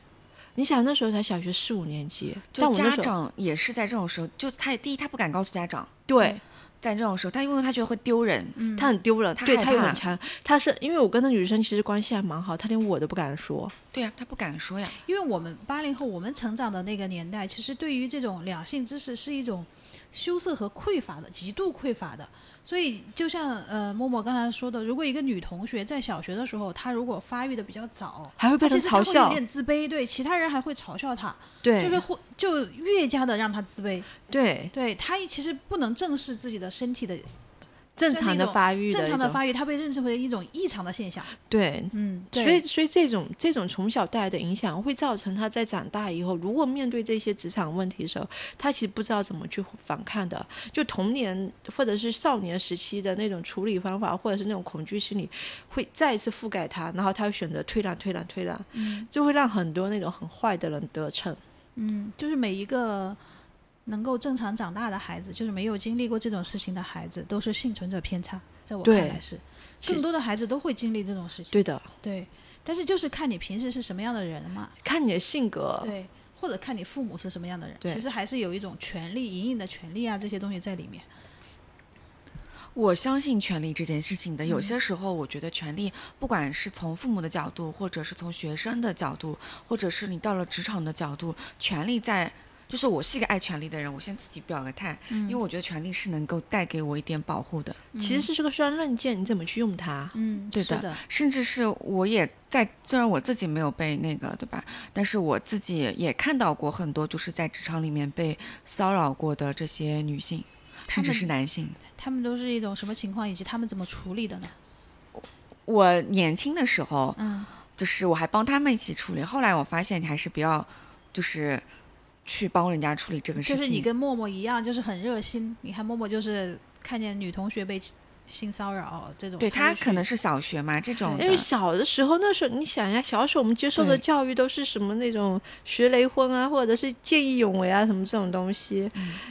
[SPEAKER 3] 你想那时候才小学四五年级，但
[SPEAKER 1] 就家长也是在这种时候，就他也第一他不敢告诉家长，
[SPEAKER 3] 对
[SPEAKER 1] 在这种时候，他因为他觉得会丢人，
[SPEAKER 2] 嗯，
[SPEAKER 3] 他很丢人，对
[SPEAKER 1] 她害怕
[SPEAKER 3] 她有很强，他是因为我跟那女生其实关系还蛮好，他连我都不敢说。
[SPEAKER 1] 对呀、他不敢说呀，
[SPEAKER 2] 因为我们八零后，我们成长的那个年代，其实对于这种两性知识是一种羞涩和匮乏的，极度匮乏的。所以，就像呃默默刚才说的，如果一个女同学在小学的时候，她如果发育的比较早，
[SPEAKER 3] 还会被人
[SPEAKER 2] 其实她会有
[SPEAKER 3] 嘲笑，
[SPEAKER 2] 点自卑，对其他人还会嘲笑她，
[SPEAKER 3] 对
[SPEAKER 2] 就是会就越加的让她自卑。
[SPEAKER 3] 对，
[SPEAKER 2] 对她其实不能正视自己的身体的
[SPEAKER 3] 正常的发育
[SPEAKER 2] 正常的发育，它被认识为一种异常的现象。
[SPEAKER 3] 对，
[SPEAKER 2] 嗯，
[SPEAKER 3] 所以，所以这种这种从小带来的影响，会造成他在长大以后，如果面对这些职场问题的时候，他其实不知道怎么去反抗的。就童年或者是少年时期的那种处理方法，或者是那种恐惧心理，会再一次覆盖他，然后他会选择退让、退让、退让，
[SPEAKER 2] 嗯
[SPEAKER 3] 就会让很多那种很坏的人得逞。
[SPEAKER 2] 嗯，就是每一个能够正常长大的孩子，就是没有经历过这种事情的孩子，都是幸存者偏差，在我看来是。
[SPEAKER 3] 其
[SPEAKER 2] 更多的孩子都会经历这种事情，
[SPEAKER 3] 对的，
[SPEAKER 2] 对。但是就是看你平时是什么样的人嘛，
[SPEAKER 3] 看你的性格，
[SPEAKER 2] 对，或者看你父母是什么样的人，
[SPEAKER 3] 对
[SPEAKER 2] 其实还是有一种权利、隐隐的权利啊这些东西在里面。
[SPEAKER 1] 我相信权利这件事情的，有些时候我觉得权利，不管是从父母的角度，或者是从学生的角度，或者是你到了职场的角度，权利在，就是我是一个爱权力的人，我先自己表个态，因为我觉得权力是能够带给我一点保护的，
[SPEAKER 3] 其实是这个双刃剑，你怎么去用它？
[SPEAKER 2] 嗯，
[SPEAKER 1] 对的
[SPEAKER 2] 的，
[SPEAKER 1] 甚至是我也在，虽然我自己没有被那个，对吧？但是我自己也看到过很多就是在职场里面被骚扰过的这些女性，甚至是男性。
[SPEAKER 2] 他们都是一种什么情况，以及他们怎么处理的呢？
[SPEAKER 1] 我年轻的时候，
[SPEAKER 2] 嗯
[SPEAKER 1] 就是我还帮他们一起处理。后来我发现，你还是不要，就是去帮人家处理这个事情。
[SPEAKER 2] 就是你跟默默一样，就是很热心。你看默默就是看见女同学被性骚扰这种，
[SPEAKER 1] 对他可能是小学嘛这种，
[SPEAKER 3] 因为小的时候，那时候你想一下，小时候我们接受的教育都是什么那种学雷锋啊，或者是见义勇为啊，什么这种东西。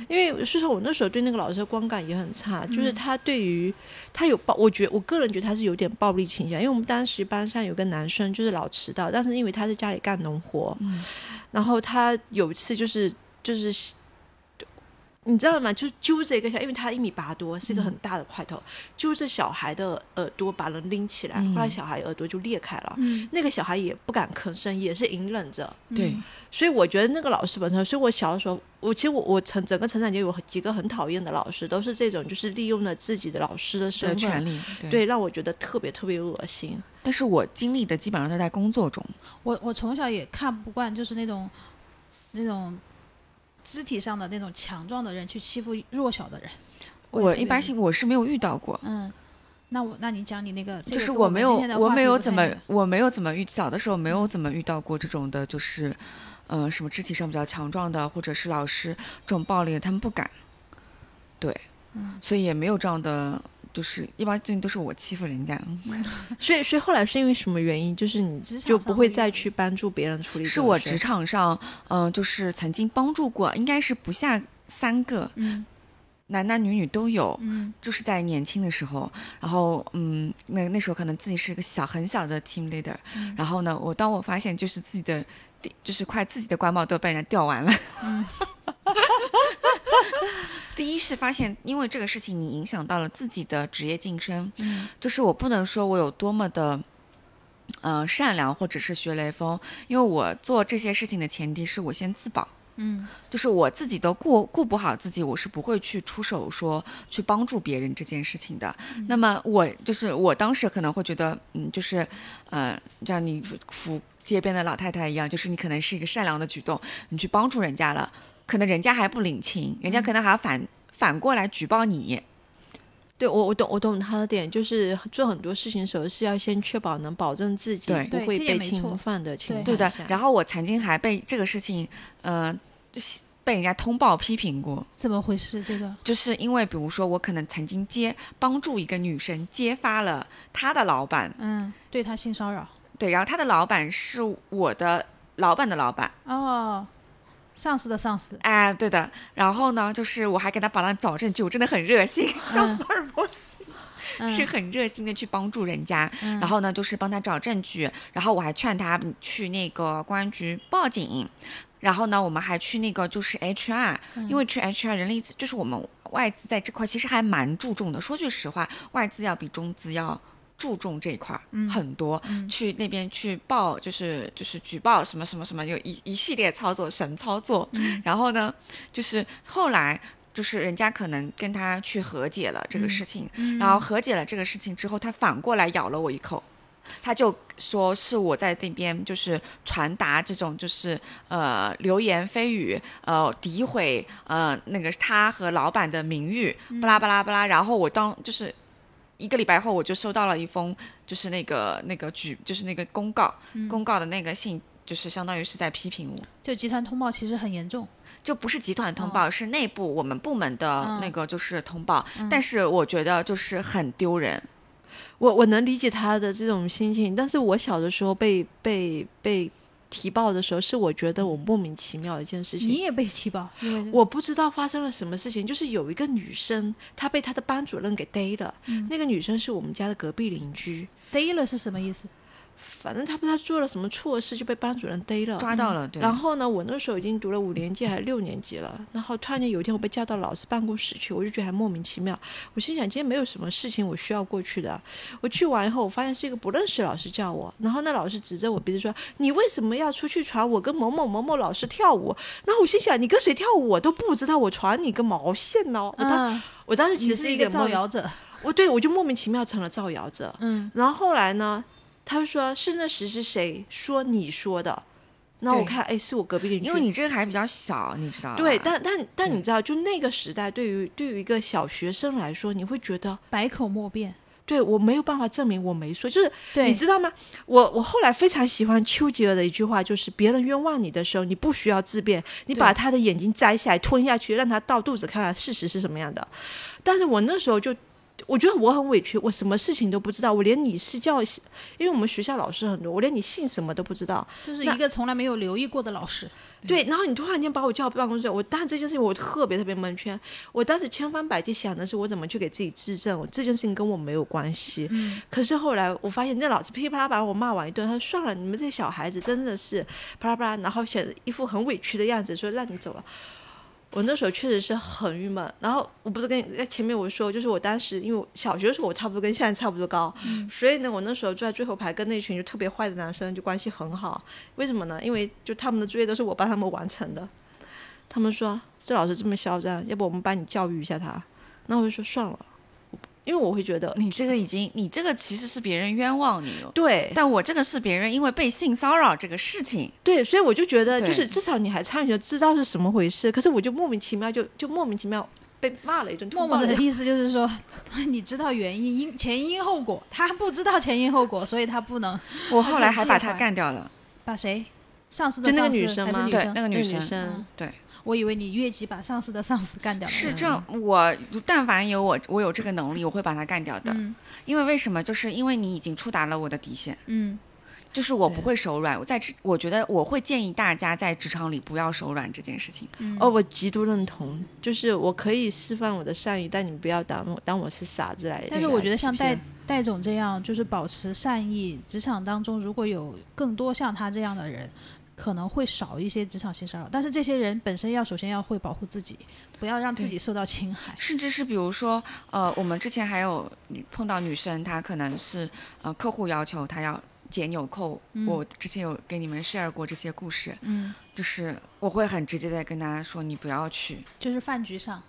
[SPEAKER 3] 因为说实话，我那时候对那个老师的观感也很差，就是他对于他有暴，我觉我个人觉得他是有点暴力倾向。因为我们当时班上有个男生就是老迟到，但是因为他在家里干农活，
[SPEAKER 1] 嗯
[SPEAKER 3] 然后他有一次就是就是。你知道吗？就揪着一个小，因为他一米八多，是一个很大的块头，揪着小孩的耳朵把人拎起来，
[SPEAKER 1] 嗯
[SPEAKER 3] 后来小孩耳朵就裂开了。
[SPEAKER 2] 嗯
[SPEAKER 3] 那个小孩也不敢吭声，也是隐忍着。
[SPEAKER 1] 对，
[SPEAKER 3] 所以我觉得那个老师本身，所以我小的时候，我其实我我成整个成长节有几个很讨厌的老师，都是这种就是利用了自己的老师的
[SPEAKER 1] 的
[SPEAKER 3] 身份，
[SPEAKER 1] 权利，对。
[SPEAKER 3] 对，让我觉得特别特别恶心。
[SPEAKER 1] 但是我经历的基本上都在工作中，
[SPEAKER 2] 我我从小也看不惯，就是那种那种肢体上的那种强壮的人去欺负弱小的人。也
[SPEAKER 1] 我一般性我是没有遇到过。
[SPEAKER 2] 嗯，那我那你讲你那个，
[SPEAKER 1] 就是
[SPEAKER 2] 我
[SPEAKER 1] 没有我没有怎么我没有怎么遇，小的时候没有怎么遇到过这种的，就是，呃，什么肢体上比较强壮的，或者是老师这种暴力，他们不敢。对，
[SPEAKER 2] 嗯
[SPEAKER 1] 所以也没有这样的，就是一般最近都是我欺负人家，*laughs*
[SPEAKER 3] 所以所以后来是因为什么原因？就是你就不会再去帮助别人处理
[SPEAKER 1] 是我职场上，嗯、就是曾经帮助过，应该是不下三个，
[SPEAKER 2] 嗯
[SPEAKER 1] 男男女女都有，
[SPEAKER 2] 嗯
[SPEAKER 1] 就是在年轻的时候，然后嗯，那那时候可能自己是一个小很小的 team leader，、
[SPEAKER 2] 嗯。
[SPEAKER 1] 然后呢，我当我发现就是自己的，就是快自己的官帽都被人家掉完了。
[SPEAKER 2] 嗯 *laughs*
[SPEAKER 1] 第一是发现，因为这个事情你影响到了自己的职业晋升，
[SPEAKER 2] 嗯
[SPEAKER 1] 就是我不能说我有多么的。呃，善良或者是学雷锋，因为我做这些事情的前提是我先自保，
[SPEAKER 2] 嗯
[SPEAKER 1] 就是我自己都顾顾不好自己，我是不会去出手说去帮助别人这件事情的。那么我就是我当时可能会觉得，嗯，就是呃，像你扶街边的老太太一样，就是你可能是一个善良的举动，你去帮助人家了，可能人家还不领情，人家可能还要反、反过来举报你。
[SPEAKER 3] 对我我懂我懂他的点，就是做很多事情的时候是要先确保能保证自己不会被侵犯的情况
[SPEAKER 1] 对的。。然后我曾经还被这个事情，呃，被人家通报批评过。
[SPEAKER 2] 怎么回事？这个
[SPEAKER 1] 就是因为，比如说，我可能曾经揭帮助一个女生揭发了她的老板，
[SPEAKER 2] 嗯，对她性骚扰
[SPEAKER 1] 对，然后他的老板是我的老板的老板，
[SPEAKER 2] 哦，上司的上司，
[SPEAKER 1] 哎，对的。然后呢，就是我还给他帮他找证据，我真的很热心，像福尔摩斯、
[SPEAKER 2] 嗯
[SPEAKER 1] 是很热心的去帮助人家。
[SPEAKER 2] 嗯
[SPEAKER 1] 然后呢，就是帮他找证据，然后我还劝他去那个公安局报警。然后呢，我们还去那个就是 HR，、因
[SPEAKER 2] 嗯
[SPEAKER 1] 为去 HR 人力资就是我们外资在这块其实还蛮注重的。说句实话，外资要比中资要注重这一块儿、
[SPEAKER 2] 嗯
[SPEAKER 1] 很多。去那边去报，就是就是举报什么什么什么，有一一系列操作神操作。
[SPEAKER 2] 嗯
[SPEAKER 1] 然后呢，就是后来就是人家可能跟他去和解了这个事情，
[SPEAKER 2] 嗯
[SPEAKER 1] 然后和解了这个事情之后，他反过来咬了我一口。他就说是我在那边就是传达这种就是呃流言蜚语，呃诋毁呃那个他和老板的名誉，巴拉巴拉巴拉。然后我当就是一个礼拜后，我就收到了一封就是那个那个举就是那个公告，公告的那个信，就是相当于是在批评我。
[SPEAKER 2] 就集团通报其实很严重，
[SPEAKER 1] 就不是集团通报，是内部我们部门的
[SPEAKER 2] 嗯。
[SPEAKER 1] 那个就是通报，但是我觉得就是很丢人。
[SPEAKER 3] 我我能理解他的这种心情，但是我小的时候被被被提报的时候，是我觉得我莫名其妙的一件事情。
[SPEAKER 2] 你也被提报，因为
[SPEAKER 3] 我不知道发生了什么事情，就是有一个女生，她被她的班主任给逮了。那个女生是我们家的隔壁邻居，
[SPEAKER 2] 逮了是什么意思？
[SPEAKER 3] 反正他不知道做了什么错事，就被班主任逮了。
[SPEAKER 1] 抓到了，对。
[SPEAKER 3] 然后呢，我那时候已经读了五年级还是六年级了，然后突然间有一天我被叫到老师办公室去，我就觉得还莫名其妙。我心想今天没有什么事情我需要过去的。我去完以后，我发现是一个不认识的老师叫我，然后那老师指着我鼻子说：“你为什么要出去传我跟某某某某老师跳舞？”然后我心想：“你跟谁跳舞我都不知道，我传你个毛线呢？”我当、
[SPEAKER 2] 嗯，
[SPEAKER 3] 我当时其实
[SPEAKER 2] 是一个
[SPEAKER 3] 一个
[SPEAKER 2] 造谣者，
[SPEAKER 3] 我对我就莫名其妙成了造谣者。
[SPEAKER 2] 嗯，
[SPEAKER 3] 然后后来呢，他就说是那时是谁说你说的？然后我看，哎，是我隔壁邻居。
[SPEAKER 1] 因为你这个还比较小，你知道吧？
[SPEAKER 3] 对，但但但你知道，就那个时代，对于对于一个小学生来说，你会觉得，
[SPEAKER 2] 百口莫辩，
[SPEAKER 3] 对我没有办法证明我没说，就是，你知道吗？我我后来非常喜欢丘吉尔的一句话，就是别人冤枉你的时候，你不需要自辩，你把他的眼睛摘下来吞下去，让他倒肚子看看事实是什么样的。但是我那时候就。我觉得我很委屈，我什么事情都不知道，我连你是叫，因为我们学校老师很多，我连你姓什么都不知道。
[SPEAKER 2] 就是一个从来没有留意过的老师，
[SPEAKER 3] 对，然后你突然间把我叫到办公室，我当时这件事情我特别特别蒙圈，我当时千方百计想的是我怎么去给自己质证，我这件事情跟我没有关系。
[SPEAKER 2] 嗯，
[SPEAKER 3] 可是后来我发现那老师噼里啪啦把我骂完一顿，他说算了，你们这些小孩子真的是啪啦啪啦，然后显得一副很委屈的样子，说让你走了。我那时候确实是很郁闷，然后我不是跟你在前面我说，就是我当时因为我小学的时候我差不多跟现在差不多高，所以呢，我那时候坐在最后排，跟那群就特别坏的男生就关系很好。为什么呢？因为就他们的作业都是我帮他们完成的。他们说这老师这么嚣张，要不我们帮你教育一下他。那我就说算了，因为我会觉得
[SPEAKER 1] 你这个已经，你这个其实是别人冤枉你了。
[SPEAKER 3] 对。
[SPEAKER 1] 但我这个是别人因为被性骚扰这个事情，
[SPEAKER 3] 对，所以我就觉得就是至少你还参与了，知道是什么回事。可是我就莫名其妙就就莫名其妙被骂了一顿，
[SPEAKER 2] 默默的意思就是说，*laughs* 你知道原因、因前因后果，他不知道前因后果，所以他不能
[SPEAKER 1] 我后来还把他干掉了。
[SPEAKER 2] 把谁？上司的
[SPEAKER 3] 就那个女生吗？
[SPEAKER 1] 对，那个女生，
[SPEAKER 3] 那个女生。
[SPEAKER 2] 嗯。
[SPEAKER 1] 对，
[SPEAKER 2] 我以为你越级把上司的上司干掉了。
[SPEAKER 1] 是这样，我但凡有我我有这个能力，我会把他干掉的。
[SPEAKER 2] 嗯
[SPEAKER 1] 因为为什么？就是因为你已经触达了我的底线，
[SPEAKER 2] 嗯
[SPEAKER 1] 就是我不会手软。我在职，我觉得我会建议大家在职场里不要手软这件事情。
[SPEAKER 2] 嗯
[SPEAKER 3] 哦，我极度认同，就是我可以释放我的善意，但你不要当我当我是傻子来。
[SPEAKER 2] 但是我觉得像戴
[SPEAKER 3] 戴
[SPEAKER 2] 戴总这样，就是保持善意，职场当中如果有更多像他这样的人，可能会少一些职场性骚扰。但是这些人本身要首先要会保护自己，不要让自己受到侵害。
[SPEAKER 1] 甚至是比如说，呃，我们之前还有碰到女生，她可能是呃客户要求她要解纽扣，
[SPEAKER 2] 嗯
[SPEAKER 1] 我之前有给你们 share 过这些故事，
[SPEAKER 2] 嗯，
[SPEAKER 1] 就是我会很直接的跟她说，你不要去，
[SPEAKER 2] 就是饭局上，还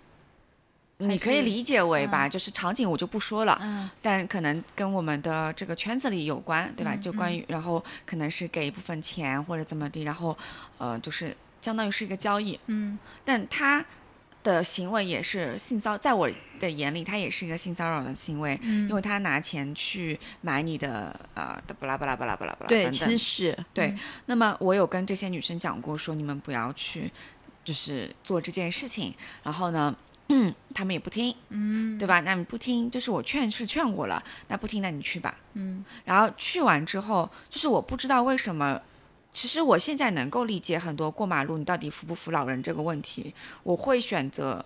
[SPEAKER 1] 你可以理解为吧，就是场景我就不说了，
[SPEAKER 2] 嗯
[SPEAKER 1] 但可能跟我们的这个圈子里有关，对吧？
[SPEAKER 2] 嗯
[SPEAKER 1] 就关于，然后可能是给一部分钱或者怎么地，然后呃，就是相当于是一个交易，
[SPEAKER 2] 嗯
[SPEAKER 1] 但他的行为也是性骚，在我的眼里，他也是一个性骚扰的行为，
[SPEAKER 2] 嗯，
[SPEAKER 1] 因为他拿钱去买你的呃的巴拉巴拉巴拉巴拉巴拉
[SPEAKER 3] 对，其实。是
[SPEAKER 1] 对
[SPEAKER 2] 嗯
[SPEAKER 1] 那么我有跟这些女生讲过，说你们不要去，就是做这件事情。然后呢，嗯，他们也不听，
[SPEAKER 2] 嗯
[SPEAKER 1] 对吧？那你不听，就是我劝是劝过了，那不听，那你去吧。
[SPEAKER 2] 嗯
[SPEAKER 1] 然后去完之后，就是我不知道为什么，其实我现在能够理解很多过马路你到底扶不扶老人这个问题，我会选择，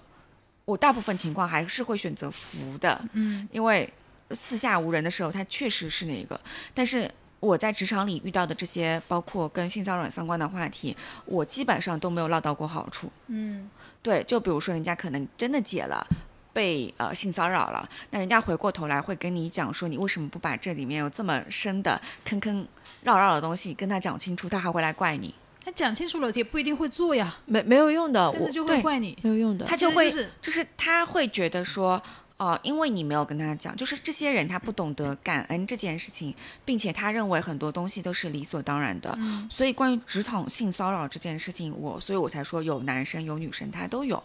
[SPEAKER 1] 我大部分情况还是会选择扶的，
[SPEAKER 2] 嗯
[SPEAKER 1] 因为四下无人的时候，他确实是那个，但是。我在职场里遇到的这些，包括跟性骚扰相关的话题，我基本上都没有捞到过好处。
[SPEAKER 2] 嗯
[SPEAKER 1] 对，就比如说人家可能真的解了，被呃性骚扰了，那人家回过头来会跟你讲说，你为什么不把这里面有这么深的坑坑绕绕的东西跟他讲清楚，他还会来怪你，
[SPEAKER 2] 他讲清楚了也不一定会做呀，
[SPEAKER 3] 没没有用的，我
[SPEAKER 2] 但是就
[SPEAKER 1] 对
[SPEAKER 2] 会怪你。
[SPEAKER 3] 没有用的。
[SPEAKER 1] 他就会
[SPEAKER 2] 就是
[SPEAKER 1] 就是他会觉得说。哦、因为你没有跟他讲，就是这些人他不懂得感恩这件事情，并且他认为很多东西都是理所当然的，
[SPEAKER 2] 嗯
[SPEAKER 1] 所以关于职场性骚扰这件事情，我所以我才说有男生有女生，他都有。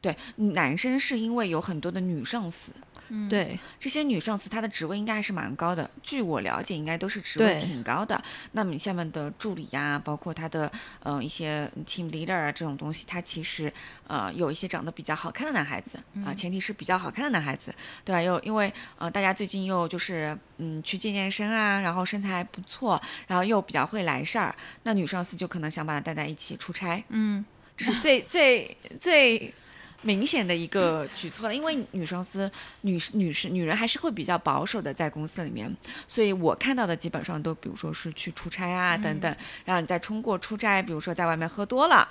[SPEAKER 1] 对，男生是因为有很多的女上司，
[SPEAKER 2] 嗯，
[SPEAKER 3] 对。
[SPEAKER 1] 这些女上司她的职位应该还是蛮高的，据我了解，应该都是职位挺高的。那么你下面的助理呀、包括她的呃一些 team leader 啊这种东西，她其实呃有一些长得比较好看的男孩子啊、前提是比较好看的男孩子，对吧？又因为呃大家最近又就是嗯去健健身啊，然后身材还不错，然后又比较会来事儿，那女上司就可能想把他带在一起出差，
[SPEAKER 2] 嗯。
[SPEAKER 1] 这是最最最明显的一个举措了，因为女上司、女女士、女人还是会比较保守的，在公司里面，所以我看到的基本上都，比如说是去出差啊等等，然后你再通过出差，比如说在外面喝多了，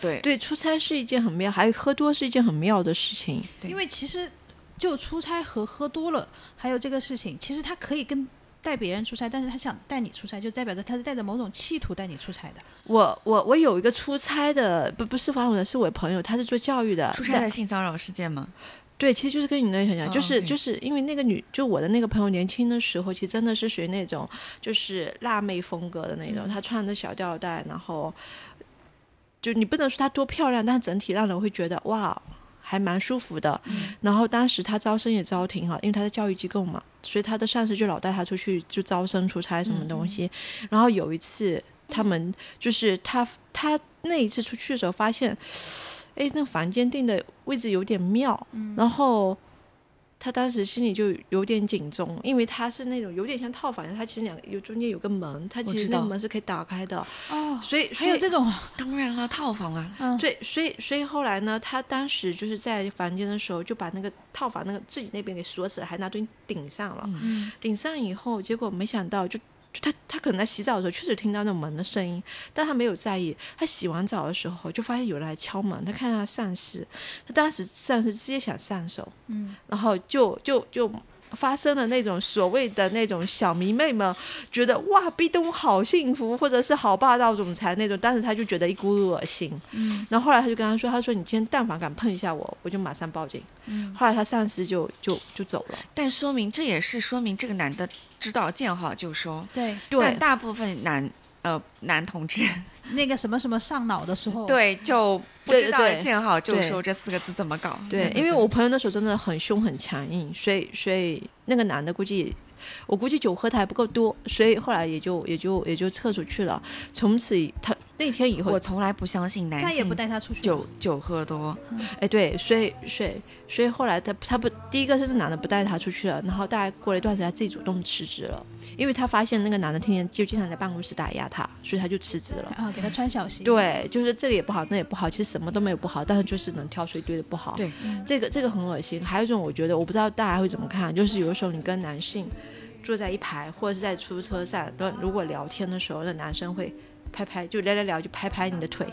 [SPEAKER 1] 对。
[SPEAKER 3] 对，出差是一件很妙，还有喝多是一件很妙的事情。
[SPEAKER 2] 因为其实就出差和喝多了，还有这个事情，其实它可以跟带别人出差，但是他想带你出差，就代表着他是带着某种企图带你出差的。
[SPEAKER 3] 我我我有一个出差的，不不是访我的，是我朋友，他是做教育的，
[SPEAKER 1] 出差的性骚扰事件吗？
[SPEAKER 3] 对，其实就是跟你那个很像，
[SPEAKER 1] 哦
[SPEAKER 3] 就是、就是因为那个女，就我的那个朋友年轻的时候，其实真的是属于那种就是辣妹风格的那种，她穿的小吊带，然后就你不能说她多漂亮，但整体让人会觉得哇。还蛮舒服的，然后当时他招生也招挺好，因为他在教育机构嘛，所以他的上司就老带他出去就招生出差什么东西。然后有一次，他们就是他他那一次出去的时候发现，哎，那个房间定的位置有点妙，然后他当时心里就有点警钟，因为他是那种有点像套房，他其实两个有中间有个门，他其实那个门是可以打开的，
[SPEAKER 2] 哦，
[SPEAKER 3] 所以
[SPEAKER 2] 还
[SPEAKER 3] 所以
[SPEAKER 2] 有这种，
[SPEAKER 1] 当然了，套房啊，
[SPEAKER 2] 嗯，
[SPEAKER 3] 对，所以所以后来呢，他当时就是在房间的时候，就把那个套房那个自己那边给锁死了，还拿东西顶上了。
[SPEAKER 2] 嗯
[SPEAKER 3] 顶上以后，结果没想到就。就他他可能在洗澡的时候确实听到那种门的声音，但他没有在意。他洗完澡的时候就发现有人来敲门，他看到上司，他当时上司直接想上手，
[SPEAKER 2] 嗯，
[SPEAKER 3] 然后就就就发生了那种所谓的那种小迷妹们觉得哇壁咚好幸福，或者是好霸道总裁那种，但是他就觉得一股恶心。
[SPEAKER 2] 嗯
[SPEAKER 3] 然后后来他就跟他说：“他说你今天但凡敢碰一下我，我就马上报警。”
[SPEAKER 2] 嗯，
[SPEAKER 3] 后来他上司就就就走了。
[SPEAKER 1] 但说明这也是说明这个男的知道见好就收，
[SPEAKER 2] 对，
[SPEAKER 3] 对
[SPEAKER 1] 但大部分男呃男同志。*laughs*
[SPEAKER 2] 那个什么什么上脑的时候，，
[SPEAKER 1] 对就不知道见好就
[SPEAKER 3] 对。
[SPEAKER 1] 收这四个字怎么搞，
[SPEAKER 3] 对，因为我朋友那时候真的很凶很强硬，所以所以那个男的估计我估计酒喝的还不够多，所以后来也就也就也就撤出去了。从此他那天以后，
[SPEAKER 1] 我从来不相信男
[SPEAKER 2] 再也不带他出去。
[SPEAKER 1] 酒酒喝多，
[SPEAKER 3] 哎，对，所以所以所以后来他他不第一个是这男的不带他出去了，然后大概过了一段时间，他自己主动辞职了，因为他发现那个男的天天就经常在办公室打压他，所以他就辞职了。
[SPEAKER 2] 啊，给他穿小鞋。
[SPEAKER 3] 对，就是这个也不好，那也不好，其实什么都没有不好，但是就是能挑出一堆的不好。
[SPEAKER 1] 对
[SPEAKER 2] 嗯
[SPEAKER 3] 这个这个很恶心。还有一种，我觉得我不知道大家会怎么看，就是有的时候你跟男性坐在一排，或者是在出租车上，那如果聊天的时候，那男生会拍拍，就聊聊聊，就拍拍你的腿，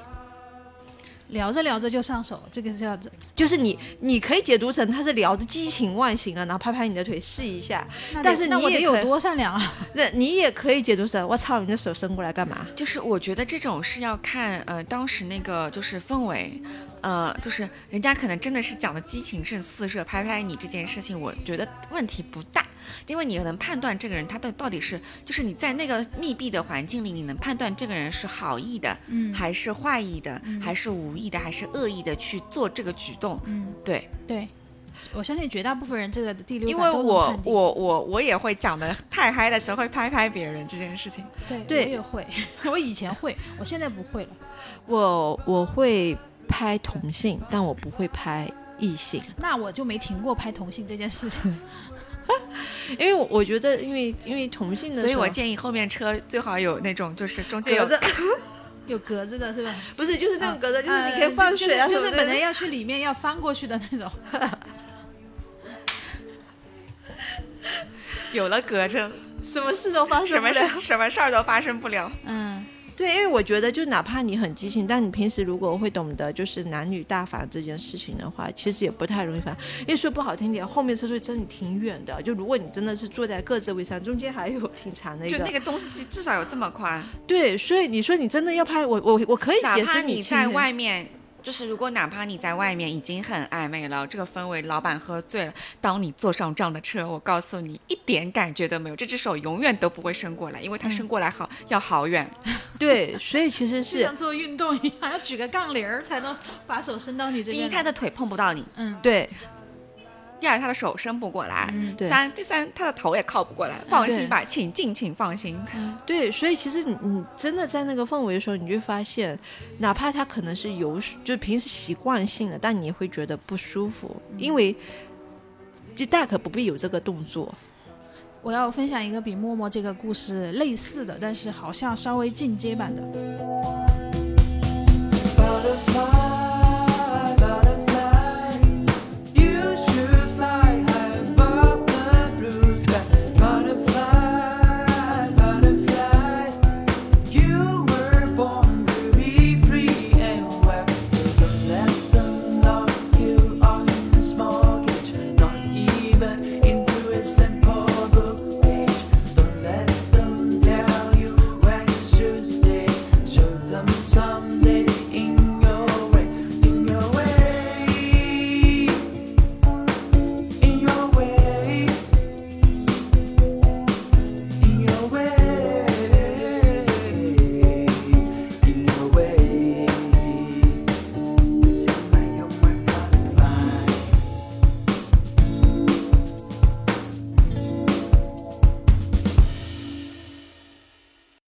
[SPEAKER 2] 聊着聊着就上手，这个是叫
[SPEAKER 3] 就是你你可以解读成他是聊着激情万行了，然后拍拍你的腿试一下，但是
[SPEAKER 2] 那
[SPEAKER 3] 你也
[SPEAKER 2] 有多善良啊！*laughs*
[SPEAKER 3] 那你也可以解读成我操，你的手伸过来干嘛？
[SPEAKER 1] 就是我觉得这种是要看呃当时那个就是氛围，呃就是人家可能真的是讲的激情正四射，拍拍你这件事情，我觉得问题不大，因为你能判断这个人他到到底是就是你在那个密闭的环境里，你能判断这个人是好意的，
[SPEAKER 2] 嗯
[SPEAKER 1] 还是坏意的，还是无意的，还是恶意的去做这个举动，
[SPEAKER 2] 嗯，
[SPEAKER 1] 对，
[SPEAKER 2] 对，我相信绝大部分人这个第六
[SPEAKER 1] 因
[SPEAKER 2] 感都能
[SPEAKER 1] 为我我我我也会讲的太嗨的时候会拍拍别人这件事情，*laughs*
[SPEAKER 2] 对
[SPEAKER 3] 对
[SPEAKER 2] 我也会，*laughs* 我以前会，我现在不会了。
[SPEAKER 3] 我我会拍同性，但我不会拍异性。
[SPEAKER 2] 那我就没停过拍同性这件事情。*laughs* *laughs*
[SPEAKER 3] 因为我我觉得，因为因为同性的，
[SPEAKER 1] 所以我建议后面车最好有那种就是中间有 *laughs*
[SPEAKER 2] 有格子的是吧？
[SPEAKER 3] 不是就是那种格子，就是
[SPEAKER 2] 呃
[SPEAKER 3] 你可以放水啊，
[SPEAKER 2] 就是本来要去里面要翻过去的那种。*laughs*
[SPEAKER 1] 有了隔着，
[SPEAKER 3] 什么事都发生
[SPEAKER 1] 什么
[SPEAKER 3] 不了
[SPEAKER 1] 事什么事儿都发生不了。
[SPEAKER 2] 嗯，
[SPEAKER 3] 对，因为我觉得，就哪怕你很激情，但你平时如果会懂得就是男女大法这件事情的话，其实也不太容易翻。因为说不好听点，后面车队真的挺远的。就如果你真的是坐在各自位上，中间还有 *laughs* 挺长的一个。
[SPEAKER 1] 就那个东西，至少有这么宽。
[SPEAKER 3] 对，所以你说你真的要拍我，我我可以
[SPEAKER 1] 哪怕
[SPEAKER 3] 解释
[SPEAKER 1] 你在外面，就是如果哪怕你在外面已经很暧昧了，这个氛围，老板喝醉了，当你坐上这样的车，我告诉你，一点感觉都没有，这只手永远都不会伸过来，因为它伸过来好、要好远。*laughs*
[SPEAKER 3] 对，所以其实
[SPEAKER 2] 是像做运动一样，要举个杠铃儿才能把手伸到你这
[SPEAKER 1] 第一。他的腿碰不到你；
[SPEAKER 2] 嗯，
[SPEAKER 3] 对
[SPEAKER 1] 第二，他的手伸不过来；
[SPEAKER 2] 嗯
[SPEAKER 3] 对
[SPEAKER 1] 三，第三，他的头也靠不过来。放心吧，请尽情放心。
[SPEAKER 3] 对，所以其实你你真的在那个氛围的时候，你就发现，哪怕他可能是有就平时习惯性的，但你会觉得不舒服，因为就大可不必有这个动作。
[SPEAKER 2] 我要分享一个比默默这个故事类似的，但是好像稍微进阶版的。